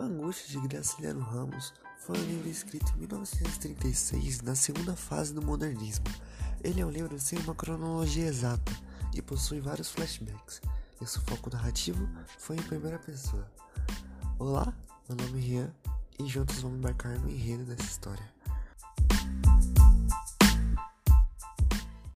Angústia de Graciliano Ramos foi um livro escrito em 1936, na segunda fase do modernismo. Ele é um livro sem uma cronologia exata e possui vários flashbacks, e seu foco narrativo foi em primeira pessoa. Olá, meu nome é Rian e juntos vamos embarcar no enredo dessa história.